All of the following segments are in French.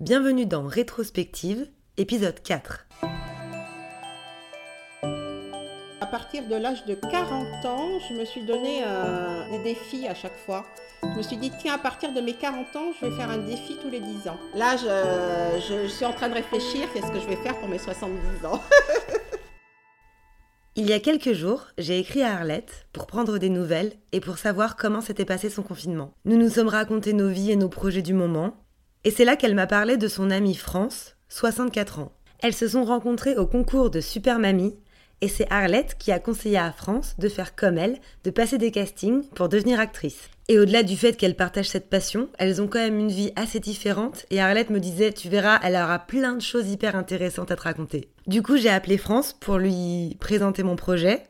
Bienvenue dans Rétrospective, épisode 4. À partir de l'âge de 40 ans, je me suis donné euh, des défis à chaque fois. Je me suis dit, tiens, à partir de mes 40 ans, je vais faire un défi tous les 10 ans. Là, je, je- je suis en train de réfléchir, qu'est-ce que je vais faire pour mes 70 ans Il y a quelques jours, j'ai écrit à Arlette pour prendre des nouvelles et pour savoir comment s'était passé son confinement. Nous nous sommes racontés nos vies et nos projets du moment, et c'est là qu'elle m'a parlé de son amie France, 64 ans. Elles se sont rencontrées au concours de Super Mamie, et c'est Arlette qui a conseillé à France de faire comme elle, de passer des castings pour devenir actrice. Et au-delà du fait qu'elles partagent cette passion, elles ont quand même une vie assez différente, et Arlette me disait, tu verras, elle aura plein de choses hyper intéressantes à te raconter. Du coup, j'ai appelé France pour lui présenter mon projet.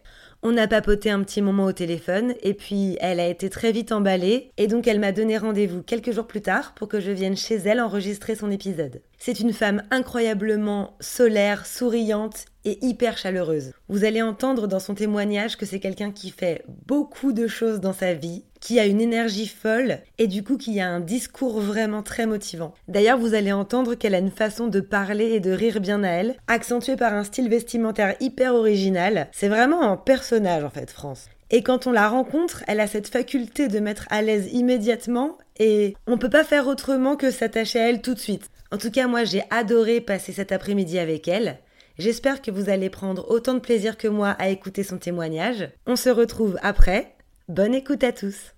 On a papoté un petit moment au téléphone, et puis elle a été très vite emballée, et donc elle m'a donné rendez-vous quelques jours plus tard pour que je vienne chez elle enregistrer son épisode. C'est une femme incroyablement solaire, souriante et hyper chaleureuse. Vous allez entendre dans son témoignage que c'est quelqu'un qui fait beaucoup de choses dans sa vie, qui a une énergie folle et du coup qui a un discours vraiment très motivant. D'ailleurs, vous allez entendre qu'elle a une façon de parler et de rire bien à elle, accentuée par un style vestimentaire hyper original. C'est vraiment un personnage en fait, France. Et quand on la rencontre, elle a cette faculté de mettre à l'aise immédiatement et on peut pas faire autrement que s'attacher à elle tout de suite. En tout cas, moi j'ai adoré passer cet après-midi avec elle. J'espère que vous allez prendre autant de plaisir que moi à écouter son témoignage. On se retrouve après. Bonne écoute à tous.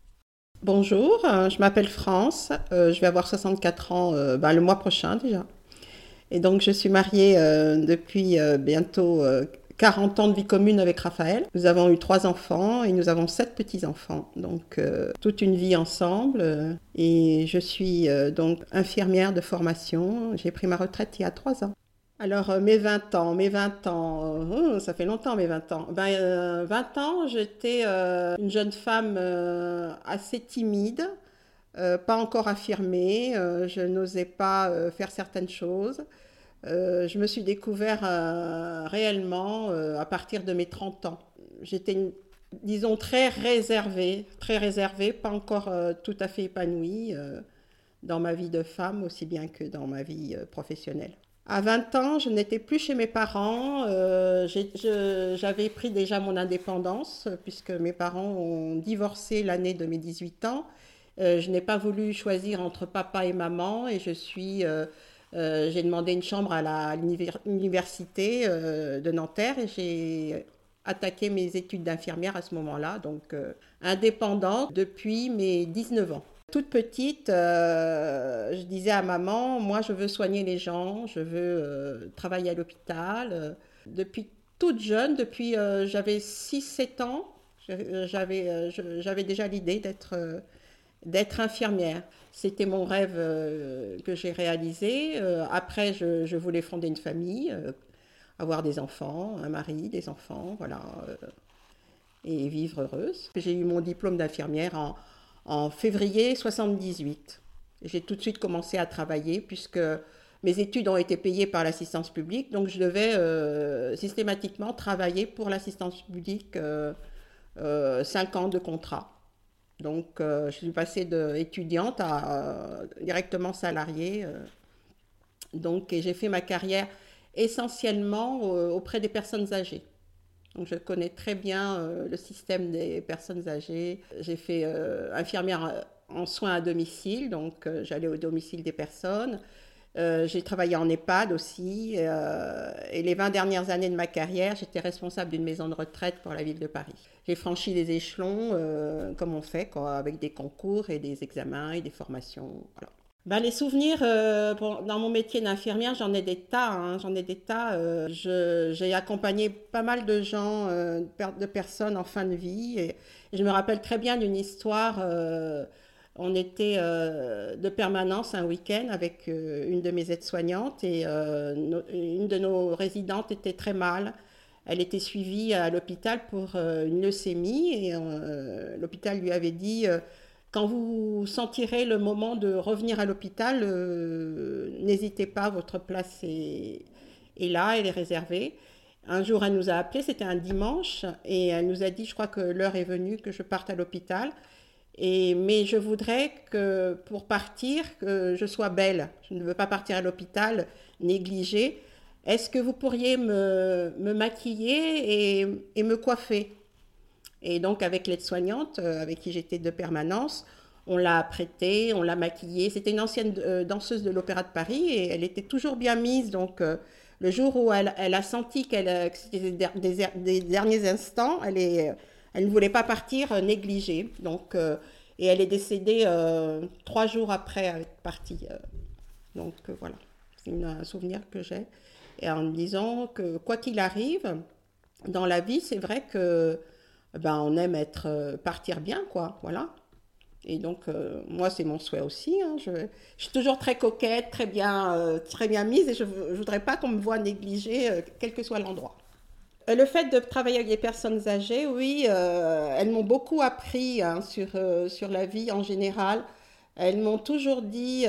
Bonjour, euh, je m'appelle France, euh, je vais avoir 64 ans euh, ben, le mois prochain déjà. Et donc je suis mariée depuis bientôt euh, 40 ans de vie commune avec Raphaël. Nous avons eu trois enfants et nous avons sept petits-enfants. Donc toute une vie ensemble. et je suis donc infirmière de formation. J'ai pris ma retraite il y a trois ans. Alors, euh, mes 20 ans, mes 20 ans, euh, oh, ça fait longtemps mes 20 ans. Ben, euh, 20 ans, j'étais euh, une jeune femme euh, assez timide, euh, pas encore affirmée, euh, je n'osais pas euh, faire certaines choses. Euh, je me suis découvert euh, réellement euh, à partir de mes 30 ans. J'étais, disons, très réservée, très réservée, pas encore euh, tout à fait épanouie euh, dans ma vie de femme, aussi bien que dans ma vie euh, professionnelle. À 20 ans, je n'étais plus chez mes parents. euh, J'avais pris déjà mon indépendance euh, puisque mes parents ont divorcé l'année de mes 18 ans. Euh, je n'ai pas voulu choisir entre papa et maman et je suis, j'ai demandé une chambre à l'université de Nanterre et j'ai attaqué mes études d'infirmière à ce moment-là, donc indépendante depuis mes 19 ans. Toute petite, euh, je disais à maman, moi je veux soigner les gens, je veux euh, travailler à l'hôpital. Euh, Depuis toute jeune, depuis j'avais 6-7 ans, j'avais déjà l'idée d'être infirmière. C'était mon rêve que j'ai réalisé. Après, je, je voulais fonder une famille, avoir des enfants, un mari, des enfants, voilà, et vivre heureuse. J'ai eu mon diplôme d'infirmière en, en février 78. J'ai tout de suite commencé à travailler puisque mes études ont été payées par l'assistance publique, donc je devais euh, systématiquement travailler pour l'assistance publique euh, euh, cinq ans de contrat. Donc je suis passée d'étudiante à directement salariée. donc j'ai fait ma carrière essentiellement auprès des personnes âgées. Donc je connais très bien euh, le système des personnes âgées. J'ai fait euh, infirmière euh, en soins à domicile, donc j'allais au domicile des personnes. J'ai travaillé en EHPAD aussi. et les 20 dernières années de ma carrière, j'étais responsable d'une maison de retraite pour la ville de Paris. J'ai franchi les échelons comme on fait, avec des concours et des examens et des formations. Ben, les souvenirs euh, dans mon métier d'infirmière, j'en ai des tas. hein, j'en ai des tas. euh, j'ai accompagné pas mal de gens, euh, de per- de personnes en fin de vie. Et, je me rappelle très bien d'une histoire. euh, on était de permanence un week-end avec une de mes aides-soignantes et une de nos résidentes était très mal. Elle était suivie à l'hôpital pour une leucémie et l'hôpital lui avait dit quand vous sentirez le moment de revenir à l'hôpital, euh, n'hésitez pas, votre place est, là, elle est réservée. Un jour, elle nous a appelé, c'était un dimanche, et elle nous a dit, je crois que l'heure est venue que je parte à l'hôpital. Mais je voudrais que pour partir, que je sois belle. Je ne veux pas partir à l'hôpital négligée. Est-ce que vous pourriez me, maquiller et, me coiffer? Et donc avec l'aide-soignante euh, avec qui j'étais de permanence, on l'a apprêtée, on l'a maquillée. C'était une ancienne euh, danseuse de l'Opéra de Paris et elle était toujours bien mise. Donc euh, le jour où elle, a senti qu'elle, que c'était des, derniers instants, elle ne voulait pas partir négligée. Donc, et elle est décédée trois jours après être partie. donc voilà, c'est un souvenir que j'ai et en me disant que quoi qu'il arrive dans la vie, c'est vrai que ben on aime être euh, partir bien quoi, voilà. Et donc euh, moi c'est mon souhait aussi. Hein. Je, je, suis toujours très coquette, très bien, euh, très bien mise et je, ne voudrais pas qu'on me voit négligée quel que soit l'endroit. Le fait de travailler avec des personnes âgées, oui, elles m'ont beaucoup appris hein, sur, sur la vie en général. Elles m'ont toujours dit,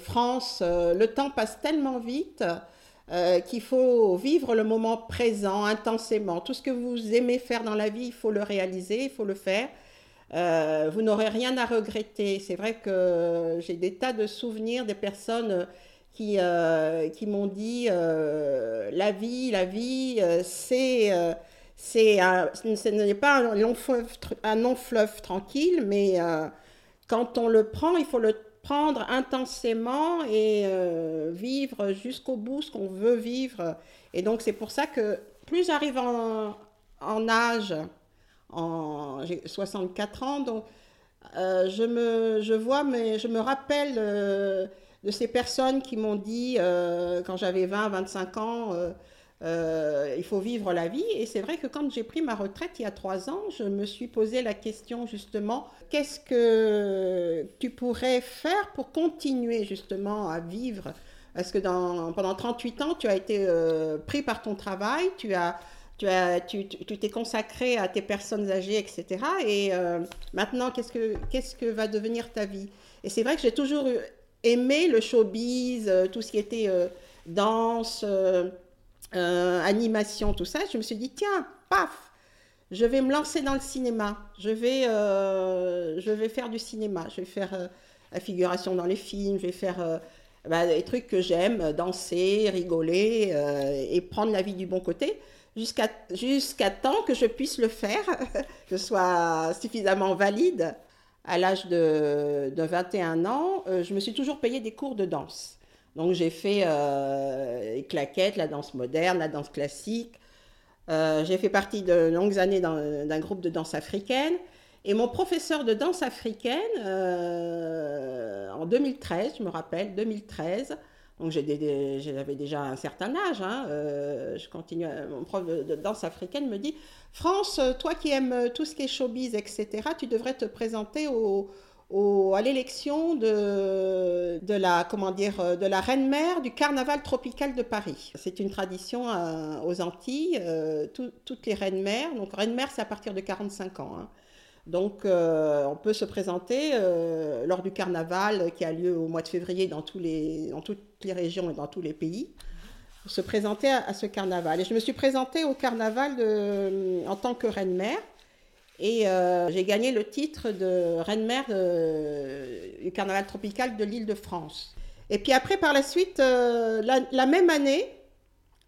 France, le temps passe tellement vite. Euh, qu'il faut vivre le moment présent intensément. Tout ce que vous aimez faire dans la vie, il faut le réaliser, il faut le faire. Euh, vous n'aurez rien à regretter. C'est vrai que j'ai des tas de souvenirs des personnes qui, euh, qui m'ont dit la vie, la vie, c'est c'est ce n'est pas un long fleuve, un long fleuve tranquille, mais quand on le prend, il faut le prendre intensément et euh, vivre jusqu'au bout ce qu'on veut vivre. Et donc c'est pour ça que plus j'arrive en, en, âge, en, j'ai 64 ans, donc euh, je, me, je vois, mais je me rappelle euh, de ces personnes qui m'ont dit quand j'avais 20, 25 ans, euh, il faut vivre la vie. Et c'est vrai que quand j'ai pris ma retraite il y a trois ans, je me suis posé la question justement, qu'est-ce que tu pourrais faire pour continuer justement à vivre? Parce que dans, pendant 38 ans, tu as été euh, pris par ton travail, tu as tu as, tu, t'es consacré à tes personnes âgées, etc. Et euh, maintenant, qu'est-ce que, qu'est-ce que va devenir ta vie? Et c'est vrai que j'ai toujours aimé le showbiz, tout ce qui était danse, euh, animation, tout ça, je me suis dit, tiens, paf, je vais me lancer dans le cinéma. Je vais, euh, je vais faire du cinéma. Je vais faire euh, la figuration dans les films. Je vais faire bah, des trucs que j'aime, danser, rigoler et prendre la vie du bon côté. Jusqu'à jusqu'à temps que je puisse le faire, que je sois suffisamment valide. À l'âge de, de 21 ans, je me suis toujours payé des cours de danse. Donc j'ai fait euh, les claquettes, la danse moderne, la danse classique. Euh, j'ai fait partie de longues années d'un groupe de danse africaine. Et mon professeur de danse africaine, euh, en 2013, je me rappelle, 2013, donc j'avais déjà un certain âge, hein, je continue, mon prof de danse africaine me dit, France, toi qui aimes tout ce qui est showbiz, etc., tu devrais te présenter au, à l'élection de, la, comment dire, de la reine-mère du carnaval tropical de Paris. C'est une tradition euh, aux Antilles, euh, tout, toutes les reines-mères. Donc, reine-mère, c'est à partir de 45 ans. Hein. Donc, euh, on peut se présenter euh, lors du carnaval qui a lieu au mois de février dans, toutes les régions et dans tous les pays. Se présenter à, ce carnaval. Et je me suis présentée au carnaval en tant que reine-mère. Et euh, j'ai gagné le titre de reine-mère du carnaval tropical de l'île de France. Et puis après, par la suite, euh, la, même année,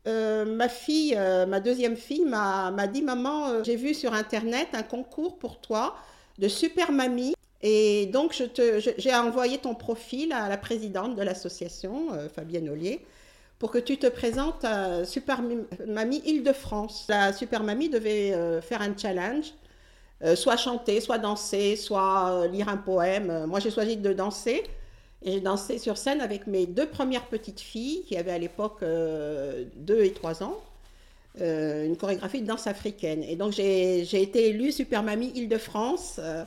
euh, ma fille, euh, ma deuxième fille, m'a dit Maman, euh, j'ai vu sur Internet un concours pour toi de Super Mamie. Et donc, j'ai envoyé ton profil à la présidente de l'association, Fabienne Ollier, pour que tu te présentes à Super Mamie Île-de-France. La Super Mamie devait faire un challenge euh, soit chanter, soit danser, soit euh, lire un poème. Moi, j'ai choisi de danser. Et j'ai dansé sur scène avec mes deux premières petites filles, qui avaient à l'époque euh, 2 et 3 ans, euh, une chorégraphie de danse africaine. Et donc, j'ai été élue Super Mamie Île-de-France euh,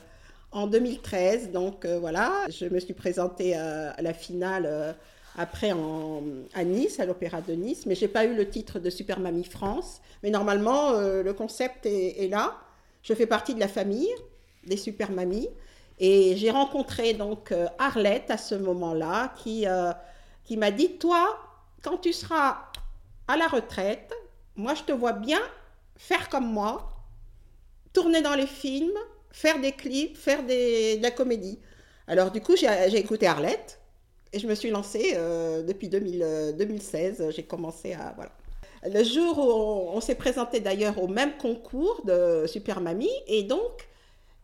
en 2013. Donc, voilà, je me suis présentée à, la finale après en, à Nice, à l'Opéra de Nice, mais j'ai pas eu le titre de Super Mamie France. Mais normalement, le concept est là. Je fais partie de la famille des super mamies et j'ai rencontré donc euh, Arlette à ce moment-là qui, euh, qui m'a dit Toi, quand tu seras à la retraite, moi je te vois bien faire comme moi, tourner dans les films, faire des clips, faire de la comédie. Alors du coup, j'ai écouté Arlette et je me suis lancée euh, depuis 2016. J'ai commencé à... Voilà. Le jour où on, s'est présenté d'ailleurs au même concours de Super Mamie et donc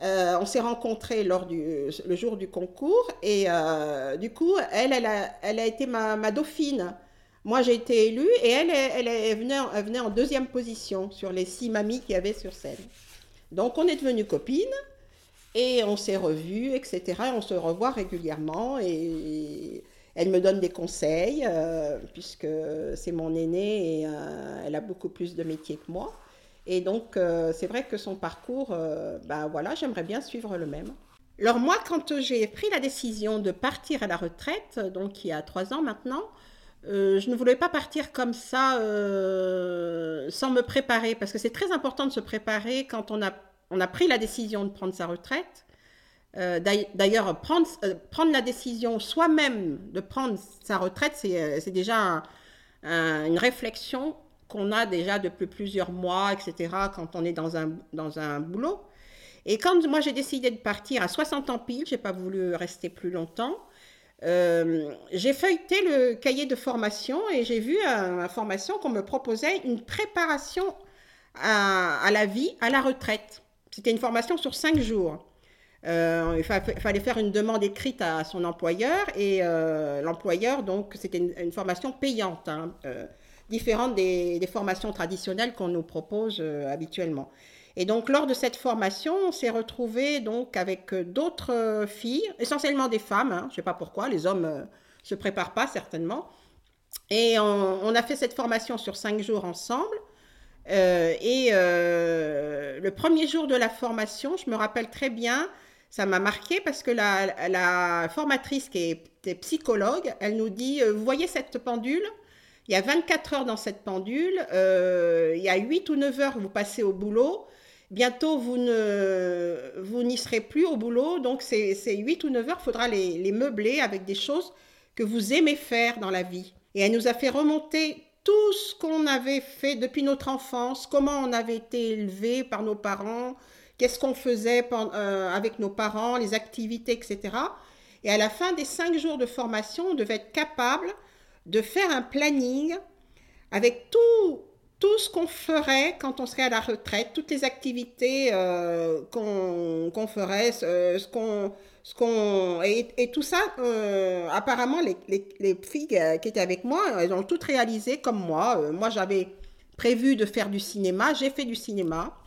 euh, on s'est rencontrés lors du le jour du concours et euh, du coup elle elle a, elle a été ma, dauphine. Moi j'ai été élue et elle elle, elle, venait, venait en deuxième position sur les six mamies qu'il y avait sur scène. Donc on est devenues copines et on s'est revus, etc. Et on se revoit régulièrement et elle me donne des conseils euh, puisque c'est mon aînée et euh, elle a beaucoup plus de métiers que moi. Et donc euh, c'est vrai que son parcours, ben voilà, j'aimerais bien suivre le même. Alors moi, quand j'ai pris la décision de partir à la retraite, donc il y a trois ans maintenant, je ne voulais pas partir comme ça sans me préparer, parce que c'est très important de se préparer quand on a, on a pris la décision de prendre sa retraite. Euh, d'ailleurs, prendre, euh, prendre la décision soi-même de prendre sa retraite, c'est euh, déjà une réflexion qu'on a déjà depuis plusieurs mois, etc., quand on est dans un, boulot. Et quand moi j'ai décidé de partir à 60 ans pile, j'ai pas voulu rester plus longtemps, j'ai feuilleté le cahier de formation et j'ai vu à la formation qu'on me proposait une préparation à, à la vie, à la retraite. C'était une formation sur cinq jours. Euh, il fallait faire une demande écrite à son employeur et euh, l'employeur, donc c'était une, formation payante, hein, euh, différente des, formations traditionnelles qu'on nous propose habituellement. Et donc lors de cette formation, on s'est retrouvé donc avec d'autres filles, essentiellement des femmes, hein, je ne sais pas pourquoi, les hommes ne se préparent pas certainement. Et on, a fait cette formation sur cinq jours ensemble. et le premier jour de la formation, je me rappelle très bien, ça m'a marqué parce que la, formatrice qui était psychologue, elle nous dit, euh, vous voyez cette pendule? Il y a 24 heures dans cette pendule, euh, il y a 8 ou 9 heures vous passez au boulot, bientôt vous n'y serez plus au boulot, donc ces, 8 ou 9 heures, il faudra les, les, meubler avec des choses que vous aimez faire dans la vie. Et elle nous a fait remonter tout ce qu'on avait fait depuis notre enfance, comment on avait été élevé par nos parents, qu'est-ce qu'on faisait euh, avec nos parents, les activités, etc. Et à la fin des cinq jours de formation, on devait être capable de faire un planning avec tout, tout ce qu'on ferait quand on serait à la retraite, toutes les activités euh, qu'on ferait, ce, qu'on... Ce qu'on et, tout ça, euh, apparemment, les, les, les, filles qui étaient avec moi, elles ont toutes réalisé comme moi. moi, j'avais prévu de faire du cinéma, j'ai fait du cinéma.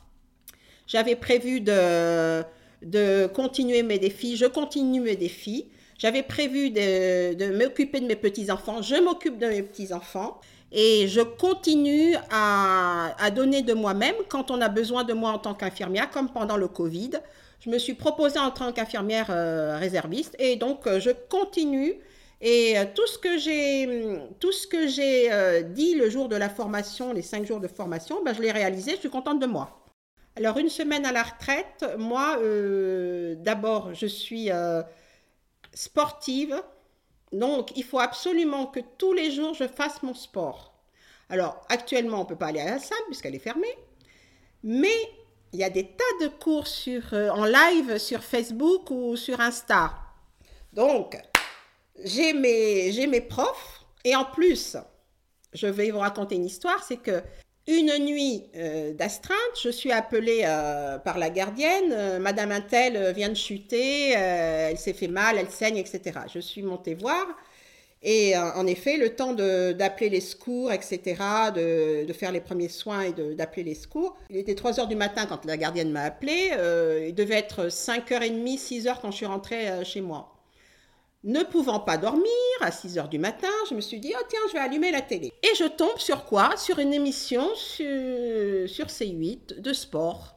J'avais prévu de, de continuer mes défis. Je continue mes défis. J'avais prévu de, de m'occuper de mes petits-enfants. Je m'occupe de mes petits-enfants. Et je continue à, à donner de moi-même quand on a besoin de moi en tant qu'infirmière, comme pendant le Covid. Je me suis proposée en tant qu'infirmière euh, réserviste et donc euh, je continue. Et euh, tout ce que j'ai, tout dit le jour de la formation, les cinq jours de formation, ben, je l'ai réalisé. Je suis contente de moi. Alors, une semaine à la retraite, moi, euh, d'abord, je suis euh, sportive. Donc, il faut absolument que tous les jours, je fasse mon sport. Alors, actuellement, on ne peut pas aller à la salle puisqu'elle est fermée. Mais il y a des tas de cours sur, euh, en live sur Facebook ou sur Insta. Donc, j'ai mes, j'ai mes profs. Et en plus, je vais vous raconter une histoire, c'est que une nuit euh, d'astreinte, je suis appelée euh, par la gardienne. Euh, Madame Intel vient de chuter, elle s'est fait mal, elle saigne, etc. Je suis montée voir. Et en effet, le temps d'appeler les secours, etc., de, de, faire les premiers soins et d'appeler les secours. Il était 3 heures du matin quand la gardienne m'a appelée. il devait être 5h30, 6h quand je suis rentrée chez moi. Ne pouvant pas dormir, à 6 heures du matin, je me suis dit, oh tiens, je vais allumer la télé. Et je tombe sur quoi? Sur une émission sur, sur, C8 de sport.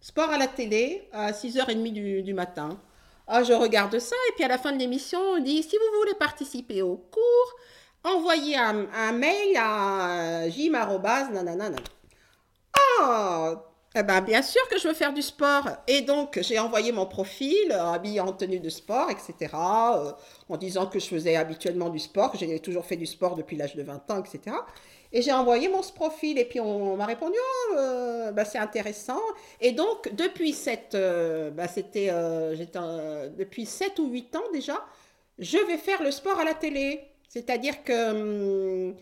Sport à la télé, à 6h30 du, du matin. Ah, je regarde ça, et puis à la fin de l'émission, on dit, si vous voulez participer au cours, envoyez un, mail à jim. nanana. Ah eh ben, bien sûr que je veux faire du sport. Et donc, j'ai envoyé mon profil, euh, habillé en tenue de sport, etc. euh, en disant que je faisais habituellement du sport, que j'ai toujours fait du sport depuis l'âge de 20 ans, etc. Et j'ai envoyé mon profil et puis on, m'a répondu, oh, euh, bah, c'est intéressant. Et donc, depuis cette, bah, c'était, depuis 7 ou 8 ans déjà, je vais faire le sport à la télé. C'est-à-dire que, hum,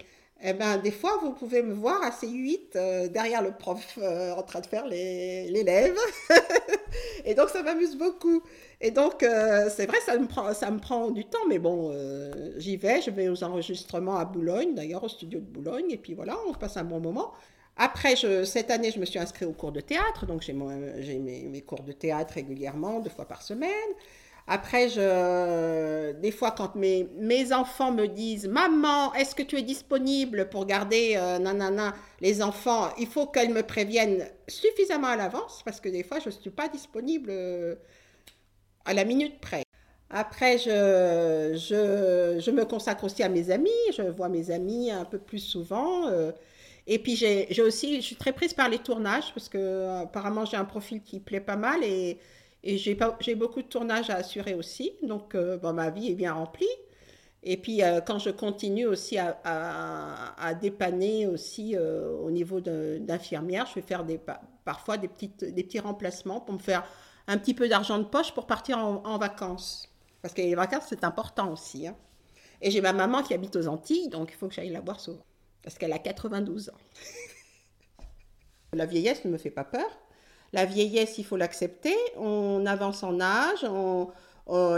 eh ben, des fois, vous pouvez me voir à C8 euh, derrière le prof euh, en train de faire l'élève. et donc, ça m'amuse beaucoup. Et donc, euh, c'est vrai, ça me, prend, ça me prend du temps, mais bon, j'y vais. Je vais aux enregistrements à Boulogne, d'ailleurs, au studio de Boulogne. Et puis voilà, on passe un bon moment. Après, cette année, je me suis inscrite au cours de théâtre. Donc, j'ai mes cours de théâtre régulièrement, deux fois par semaine. Après, des fois, quand mes, mes enfants me disent Maman, est-ce que tu es disponible pour garder euh, nanana, les enfants? Il faut qu'elles me préviennent suffisamment à l'avance parce que des fois, je ne suis pas disponible euh, à la minute près. Après, je, je, je me consacre aussi à mes amis. Je vois mes amis un peu plus souvent. euh, et puis, j'ai aussi, je suis très prise par les tournages parce que apparemment, j'ai un profil qui plaît pas mal et. Et j'ai beaucoup de tournages à assurer aussi, donc euh, ma vie est bien remplie. Et puis euh, quand je continue aussi à, dépanner aussi euh, au niveau d'infirmière, je vais faire des, pa- parfois des, petites, des petits remplacements pour me faire un petit peu d'argent de poche pour partir en, en vacances. Parce que les vacances, c'est important aussi. hein. Et j'ai ma maman qui habite aux Antilles, donc il faut que j'aille la voir souvent. Parce qu'elle a 92 ans. La vieillesse ne me fait pas peur. La vieillesse, il faut l'accepter. On avance en âge, on-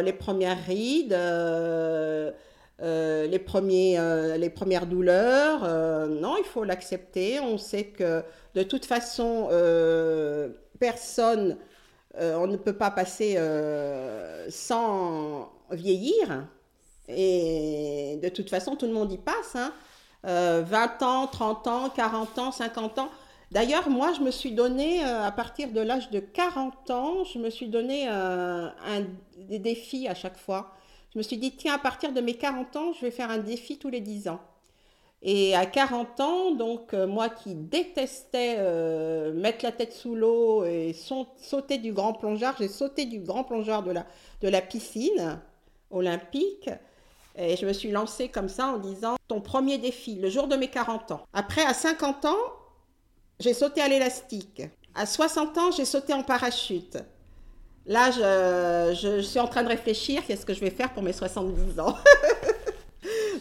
les premières rides, euh, euh, les, premiers, euh, les premières douleurs. non, il faut l'accepter. On sait que de toute façon, personne, on ne peut pas passer sans vieillir. Et de toute façon, tout le monde y passe. hein. Euh, 20 ans, 30 ans, 40 ans, 50 ans. D'ailleurs, moi, je me suis donné, euh, à partir de l'âge de 40 ans, je me suis donné euh, un, des défis à chaque fois. Je me suis dit, tiens, à partir de mes 40 ans, je vais faire un défi tous les 10 ans. Et à 40 ans, donc euh, moi qui détestais mettre la tête sous l'eau et sauter du grand plongeard, j'ai sauté du grand plongeard de la, de la piscine olympique. Et je me suis lancée comme ça en disant, ton premier défi, le jour de mes 40 ans. Après, à 50 ans, j'ai sauté à l'élastique. À 60 ans, j'ai sauté en parachute. Là, je, suis en train de réfléchir, qu'est-ce que je vais faire pour mes 70 ans?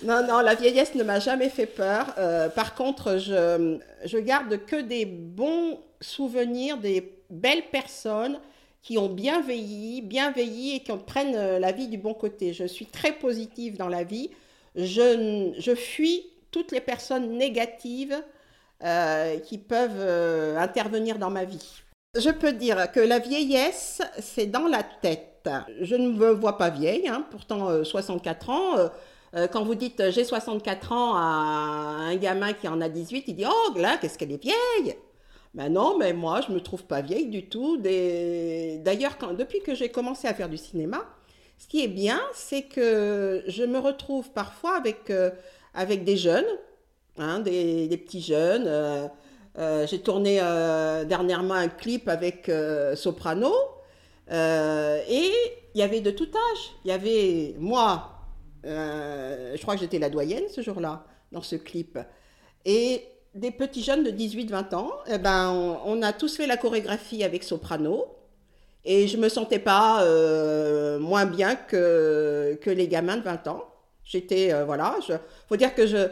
Non, non, la vieillesse ne m'a jamais fait peur. Euh, par contre, je, je garde que des bons souvenirs, des belles personnes qui ont bien vieilli, bien vieilli et qui en prennent euh, la vie du bon côté. Je suis très positive dans la vie. Je, je fuis toutes les personnes négatives euh, qui peuvent euh, intervenir dans ma vie. Je peux dire que la vieillesse, c'est dans la tête. Je ne me vois pas vieille, hein, pourtant euh, 64 ans. euh, euh, quand vous dites j'ai 64 ans à un gamin qui en a 18, il dit Oh là, qu'est-ce qu'elle est vieille Ben non, mais moi, je me trouve pas vieille du tout. D'ailleurs, depuis que j'ai commencé à faire du cinéma, ce qui est bien, c'est que je me retrouve parfois avec, avec des jeunes, hein, des, petits jeunes. euh, euh, j'ai tourné euh, dernièrement un clip avec Soprano. et il y avait de tout âge. Il y avait moi, je crois que j'étais la doyenne ce jour-là, dans ce clip. Et des petits jeunes de 18-20 ans, eh ben, on, a tous fait la chorégraphie avec Soprano. Et je me sentais pas moins bien que, que les gamins de 20 ans. J'étais, voilà, je, faut dire que je,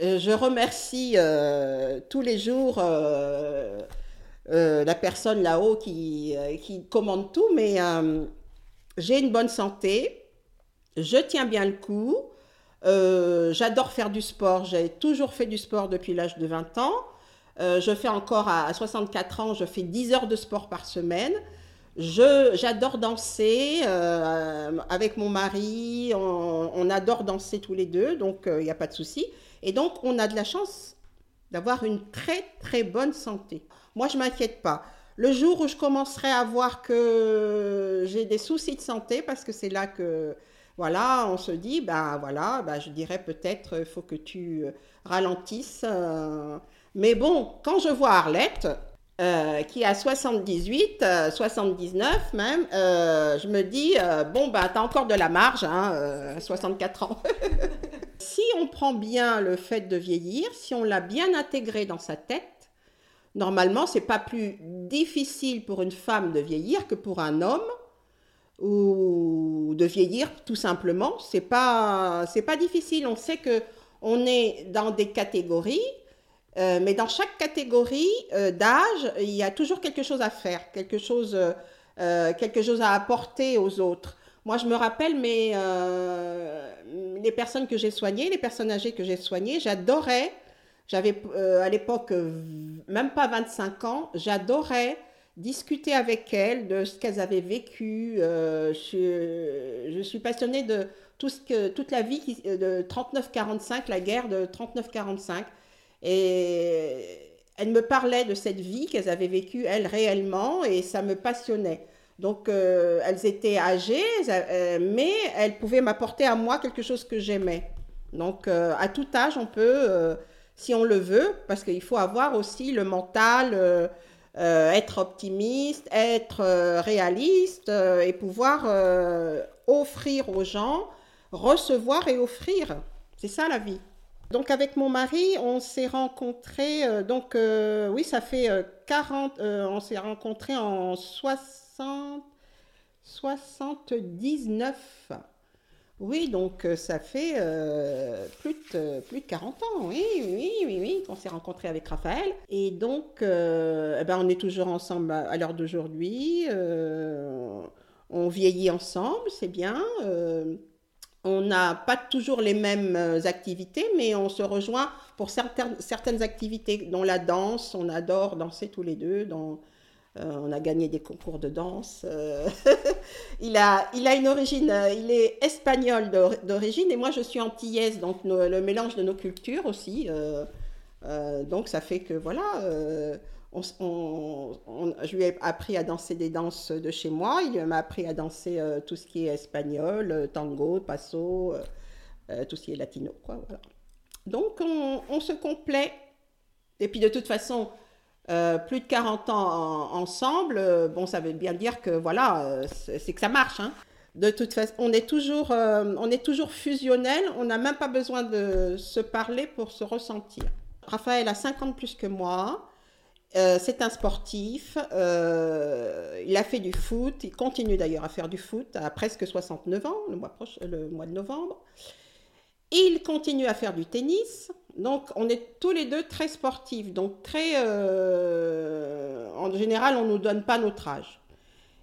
je remercie euh, tous les jours euh, euh, la personne là-haut qui, euh, commande tout, mais euh, j'ai une bonne santé, je tiens bien le coup, euh, j'adore faire du sport, j'ai toujours fait du sport depuis l'âge de 20 ans, Euh, je fais encore à, à 64 ans, je fais 10 heures de sport par semaine. J'adore danser euh, avec mon mari, on adore danser tous les deux, donc il n'y a pas de souci. Et donc on a de la chance d'avoir une très très bonne santé. Moi je m'inquiète pas. Le jour où je commencerai à voir que j'ai des soucis de santé, parce que c'est là que voilà, on se dit, ben voilà, ben, je dirais peut-être il faut que tu ralentisses. euh. Mais bon, quand je vois Arlette, euh, qui a 78, 79 même, je me dis, bon, bah, t'as encore de la marge, hein, 64 ans. si on prend bien le fait de vieillir, si on l'a bien intégré dans sa tête, normalement, c'est pas plus difficile pour une femme de vieillir que pour un homme ou de vieillir tout simplement. C'est pas pas difficile. On sait que on est dans des catégories, euh, mais dans chaque catégorie euh, d'âge, il y a toujours quelque chose à faire, quelque chose euh, quelque chose à apporter aux autres. Moi, je me rappelle mais les personnes que j'ai soignées, les personnes âgées que j'ai soignées, j'adorais. J'avais à l'époque même pas 25 ans, j'adorais discuter avec elles de ce qu'elles avaient vécu. Je, suis passionnée de tout ce que, toute la vie de 39-45, la guerre de 39-45. Et elles me parlaient de cette vie qu'elles avaient vécue, elles, réellement, et ça me passionnait. Donc, euh, elles étaient âgées, euh, mais elles pouvaient m'apporter à moi quelque chose que j'aimais. Donc, à tout âge, on peut, si on le veut, parce qu'il faut avoir aussi le mental euh, être optimiste, être euh, réaliste euh, et pouvoir offrir aux gens, recevoir et offrir. C'est ça la vie. Donc avec mon mari, on s'est rencontrés, donc oui, ça fait 40, on s'est rencontrés en 60, 79. Oui, donc euh, ça fait euh, plus, de, plus de 40 ans, oui, oui, oui, oui, qu'on s'est rencontrés avec Raphaël. Et donc, euh, eh ben, on est toujours ensemble à, l'heure d'aujourd'hui. on vieillit ensemble, c'est bien. On n'a pas toujours les mêmes activités, mais on se rejoint pour certaines, certaines activités, dont la danse. On adore danser tous les deux. Dans, euh, on a gagné des concours de danse. Euh, il, a, il a une origine, euh, il est espagnol d'origine et moi je suis antillaise, donc le mélange de nos cultures aussi. donc ça fait que voilà, je lui ai appris à danser des danses de chez moi. Il m'a appris à danser tout ce qui est espagnol, tango, passo, tout ce qui est latino. Donc on, se complaît. Et puis de toute façon, euh, plus de 40 ans ensemble, euh, bon, ça veut bien dire que voilà, euh, c'est que ça marche. Hein. De toute façon, on est toujours, on est toujours fusionnel, on n'a même pas besoin de se parler pour se ressentir. Raphaël a 50 plus que moi, c'est un sportif, il a fait du foot, il continue d'ailleurs à faire du foot à presque 69 ans, le mois, le mois de novembre. Il continue à faire du tennis, donc, on est tous les deux très sportifs. Donc, très. Euh, en général, on ne nous donne pas notre âge.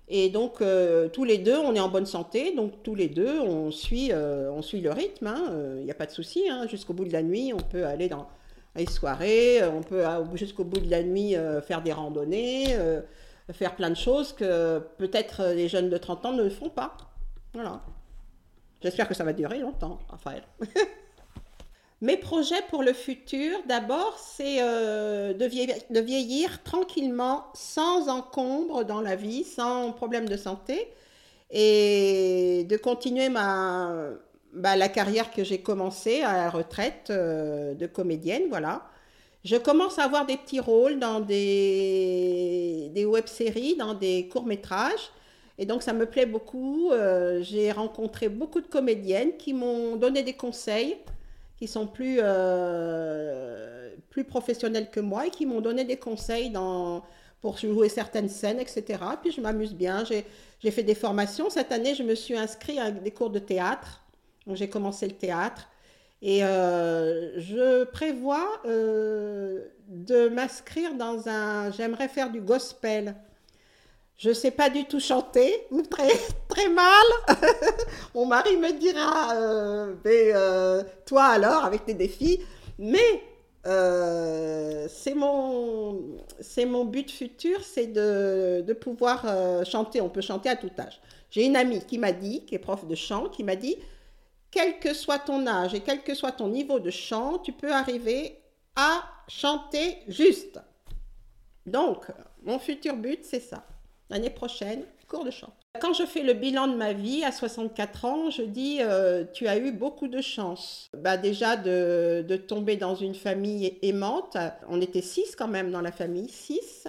Et donc, euh, tous les deux, on est en bonne santé. Donc, tous les deux, on suit, euh, on suit le rythme. Il hein. n'y a pas de souci. Hein. Jusqu'au bout de la nuit, on peut aller dans les soirées. On peut, jusqu'au bout de la nuit, faire des randonnées, faire plein de choses que peut-être les jeunes de 30 ans ne font pas. Voilà. J'espère que ça va durer longtemps, Raphaël. Mes projets pour le futur, d'abord, c'est euh, de, vieillir, tranquillement, sans encombre dans la vie, sans problème de santé, et de continuer ma, bah, la carrière que j'ai commencée à la retraite euh, de comédienne, voilà. Je commence à avoir des petits rôles dans des, des web-séries, dans des courts-métrages. Et donc ça me plaît beaucoup. Euh, j'ai rencontré beaucoup de comédiennes qui m'ont donné des conseils qui sont plus, euh, plus professionnels que moi et qui m'ont donné des conseils dans, pour jouer certaines scènes, etc. Puis je m'amuse bien. J'ai fait des formations. Cette année, je me suis inscrite à des cours de théâtre. J'ai commencé le théâtre. Et euh, je prévois euh, de m'inscrire dans un... J'aimerais faire du gospel. Je ne sais pas du tout chanter, ou très, très mal. Mon mari me dira, euh, mais toi alors, avec tes défis. Mais c'est mon, mon but futur, c'est de, de pouvoir chanter. On peut chanter à tout âge. J'ai une amie qui m'a dit, qui est prof de chant, qui m'a dit, quel que soit ton âge et quel que soit ton niveau de chant, tu peux arriver à chanter juste. Donc, mon futur but, c'est ça. L'année prochaine, cours de chant. Quand je fais le bilan de ma vie à 64 ans, je dis euh, tu as eu beaucoup de chance. Bah déjà de, tomber dans une famille aimante. On était six quand même dans la famille, six.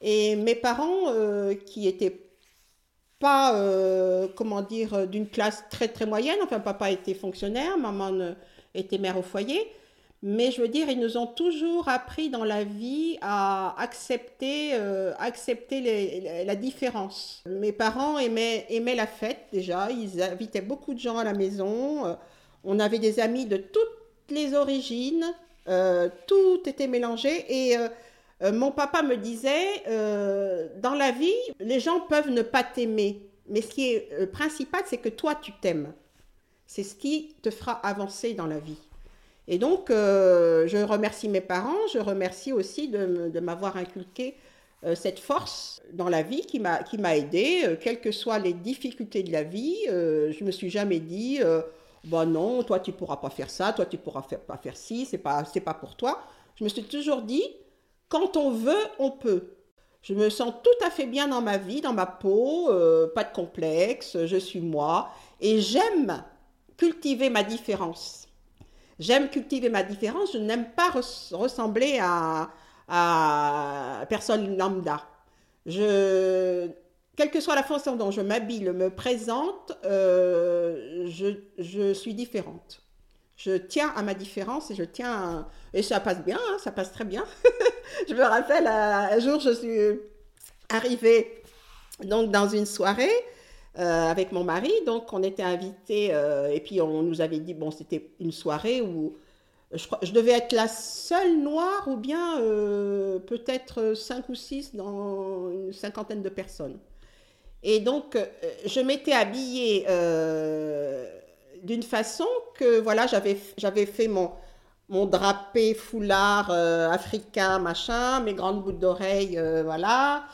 Et mes parents, qui étaient pas, comment dire, d'une classe très très moyenne, enfin papa était fonctionnaire, maman était mère au foyer, mais je veux dire, ils nous ont toujours appris dans la vie à accepter, euh, accepter la différence. Mes parents aimaient, aimaient la fête déjà, ils invitaient beaucoup de gens à la maison, euh, on avait des amis de toutes les origines, euh, tout était mélangé. Et mon papa me disait, dans la vie, les gens peuvent ne pas t'aimer, mais ce qui est principal, c'est que toi, tu t'aimes. C'est ce qui te fera avancer dans la vie. Et donc, euh, je remercie mes parents, je remercie aussi de, m'avoir inculqué euh, cette force dans la vie qui m'a qui m'a aidé, euh, quelles que soient les difficultés de la vie. je me suis jamais dit, bah non, toi tu pourras pas faire ça, toi tu pourras pas faire ci, c'est pas pas pour toi. Je me suis toujours dit, quand on veut, on peut. Je me sens tout à fait bien dans ma vie, dans ma peau, pas de complexe, je suis moi et j'aime cultiver ma différence. J'aime cultiver ma différence, je n'aime pas ressembler à, à personne lambda. Je, quelle que soit la façon dont je m'habille, me présente, euh, je, je, suis différente. Je tiens à ma différence et je tiens et ça passe bien, hein, ça passe très bien. je me rappelle un jour, je suis arrivée donc dans une soirée euh, avec mon mari. Donc, on était invités euh, et puis on nous avait dit, bon, c'était une soirée où je, je, devais être la seule noire ou bien euh, peut-être cinq ou six dans une cinquantaine de personnes. Et donc, je m'étais habillée d'une façon que, voilà, j'avais, j'avais fait mon, mon drapé foulard africain, machin, mes grandes boucles d'oreilles, voilà.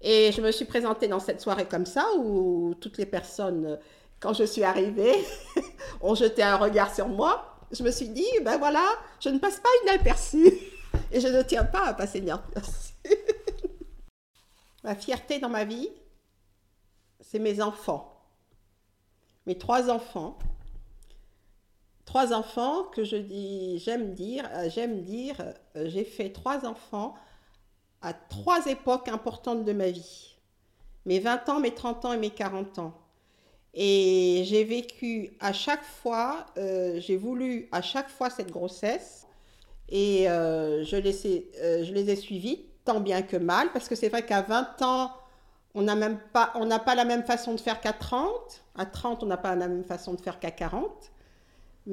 Et je me suis présentée dans cette soirée comme ça, où toutes les personnes, quand je suis arrivée, ont jeté un regard sur moi. Je me suis dit, ben voilà, je ne passe pas inaperçue. Et je ne tiens pas à passer inaperçue. ma fierté dans ma vie, c'est mes enfants. Mes trois enfants. Trois enfants que je dis, j'aime dire, j'aime dire, euh, j'ai fait trois enfants à trois époques importantes de ma vie. Mes 20 ans, mes 30 ans et mes 40 ans. Et j'ai vécu à chaque fois, euh, j'ai voulu à chaque fois cette grossesse et euh, je, les euh, je les ai suivis tant bien que mal parce que c'est vrai qu'à 20 ans, on n'a même pas, on n'a pas la même façon de faire qu'à 30. À 30, on n'a pas la même façon de faire qu'à 40.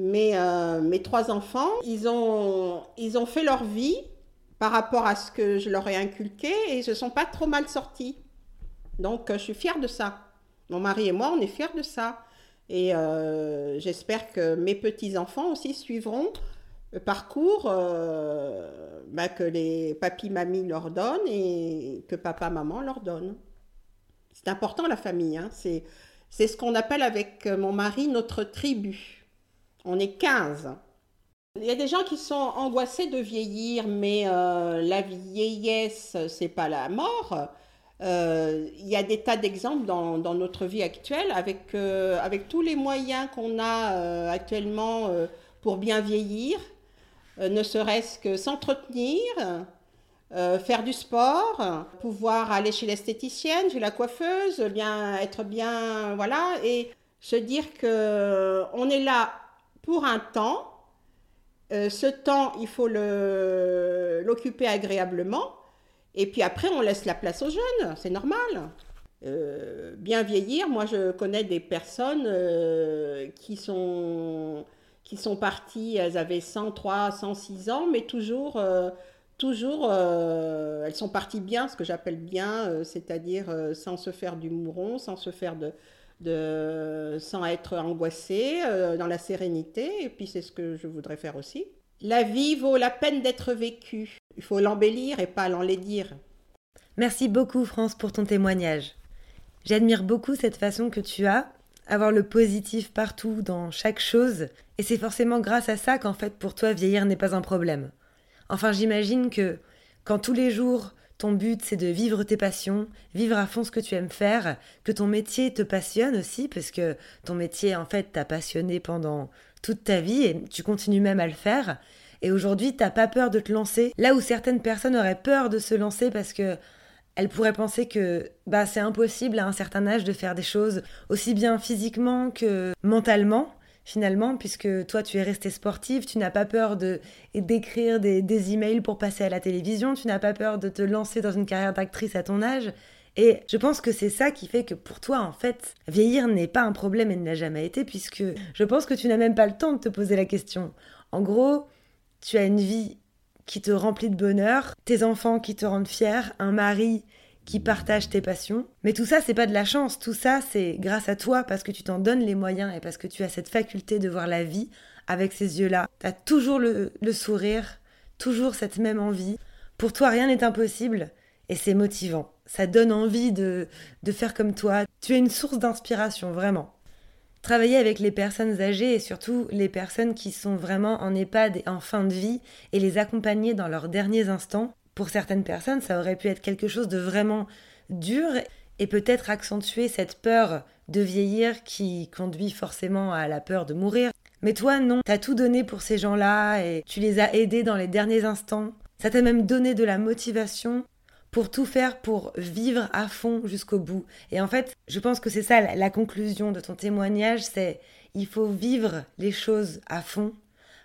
Mais mes trois enfants, ils ont, ils ont fait leur vie par rapport à ce que je leur ai inculqué et ils se sont pas trop mal sortis. Donc, euh, je suis fière de ça. Mon mari et moi, on est fiers de ça. Et euh, j'espère que mes petits-enfants aussi suivront le parcours euh, bah, que les papis, mamies leur donnent et que papa, maman leur donnent. C'est important la famille. Hein. C'est ce qu'on appelle avec mon mari notre tribu. On est 15. Il y a des gens qui sont angoissés de vieillir, mais euh, la vieillesse, c'est pas la mort. Euh, il y a des tas d'exemples dans, notre vie actuelle avec, euh, avec tous les moyens qu'on a actuellement pour bien vieillir, ne serait-ce que s'entretenir, faire du sport, pouvoir aller chez l'esthéticienne, chez la coiffeuse, bien être bien, voilà, et se dire que on est là pour un temps euh, ce temps, il faut l'occuper agréablement. Et puis après, on laisse la place aux jeunes, c'est normal. Euh, bien vieillir, moi je connais des personnes euh, qui, sont, qui sont parties, elles avaient 103, 106 ans, mais toujours, toujours elles sont parties bien, ce que j'appelle bien, c'est-à-dire sans se faire du mouron, sans se faire de, de, sans être angoissé, euh, dans la sérénité. Et puis c'est ce que je voudrais faire aussi. La vie vaut la peine d'être vécue. Il faut l'embellir et pas l'enlaidir. Merci beaucoup France pour ton témoignage. J'admire beaucoup cette façon que tu as, avoir le positif partout, dans chaque chose, et c'est forcément grâce à ça qu'en fait pour toi vieillir n'est pas un problème. Enfin j'imagine que quand tous les jours ton but, c'est de vivre tes passions, vivre à fond ce que tu aimes faire, que ton métier te passionne aussi, parce que ton métier, en fait, t'a passionné pendant toute ta vie et tu continues même à le faire. Et aujourd'hui, t'as pas peur de te lancer là où certaines personnes auraient peur de se lancer parce que elle pourrait penser que bah, c'est impossible à un certain âge de faire des choses aussi bien physiquement que mentalement finalement, puisque toi tu es restée sportive, tu n'as pas peur de d'écrire des, des emails pour passer à la télévision, tu n'as pas peur de te lancer dans une carrière d'actrice à ton âge. Et je pense que c'est ça qui fait que pour toi, en fait, vieillir n'est pas un problème et ne l'a jamais été, puisque je pense que tu n'as même pas le temps de te poser la question. En gros, tu as une vie qui te remplit de bonheur, tes enfants qui te rendent fier, un mari qui partage tes passions. Mais tout ça, c'est pas de la chance. Tout ça, c'est grâce à toi parce que tu t'en donnes les moyens et parce que tu as cette faculté de voir la vie avec ces yeux-là. Tu as toujours le, sourire, toujours cette même envie. Pour toi, rien n'est impossible et c'est motivant. Ça donne envie de, de faire comme toi. Tu es une source d'inspiration, vraiment. Travailler avec les personnes âgées et surtout les personnes qui sont vraiment en EHPAD et en fin de vie et les accompagner dans leurs derniers instants, pour certaines personnes, ça aurait pu être quelque chose de vraiment dur et peut-être accentuer cette peur de vieillir qui conduit forcément à la peur de mourir. Mais toi, non, t'as tout donné pour ces gens-là et tu les as aidés dans les derniers instants. Ça t'a même donné de la motivation pour tout faire pour vivre à fond jusqu'au bout. Et en fait, je pense que c'est ça la conclusion de ton témoignage, c'est il faut vivre les choses à fond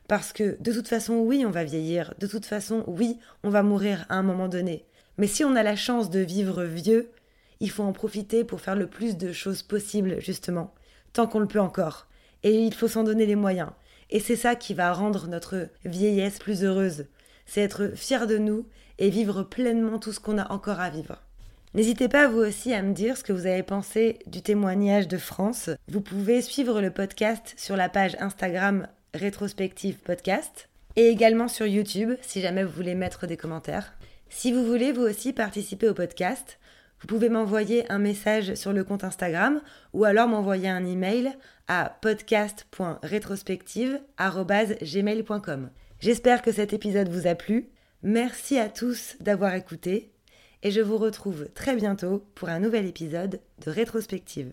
parce que de toute façon, oui, on va vieillir, de toute façon, oui, on va mourir à un moment donné. Mais si on a la chance de vivre vieux, il faut en profiter pour faire le plus de choses possibles, justement, tant qu'on le peut encore. Et il faut s'en donner les moyens. Et c'est ça qui va rendre notre vieillesse plus heureuse. C'est être fier de nous et vivre pleinement tout ce qu'on a encore à vivre. N'hésitez pas vous aussi à me dire ce que vous avez pensé du témoignage de France. Vous pouvez suivre le podcast sur la page Instagram rétrospective podcast et également sur YouTube si jamais vous voulez mettre des commentaires. Si vous voulez vous aussi participer au podcast, vous pouvez m'envoyer un message sur le compte Instagram ou alors m'envoyer un email à podcast.rétrospective.gmail.com. J'espère que cet épisode vous a plu. Merci à tous d'avoir écouté et je vous retrouve très bientôt pour un nouvel épisode de Rétrospective.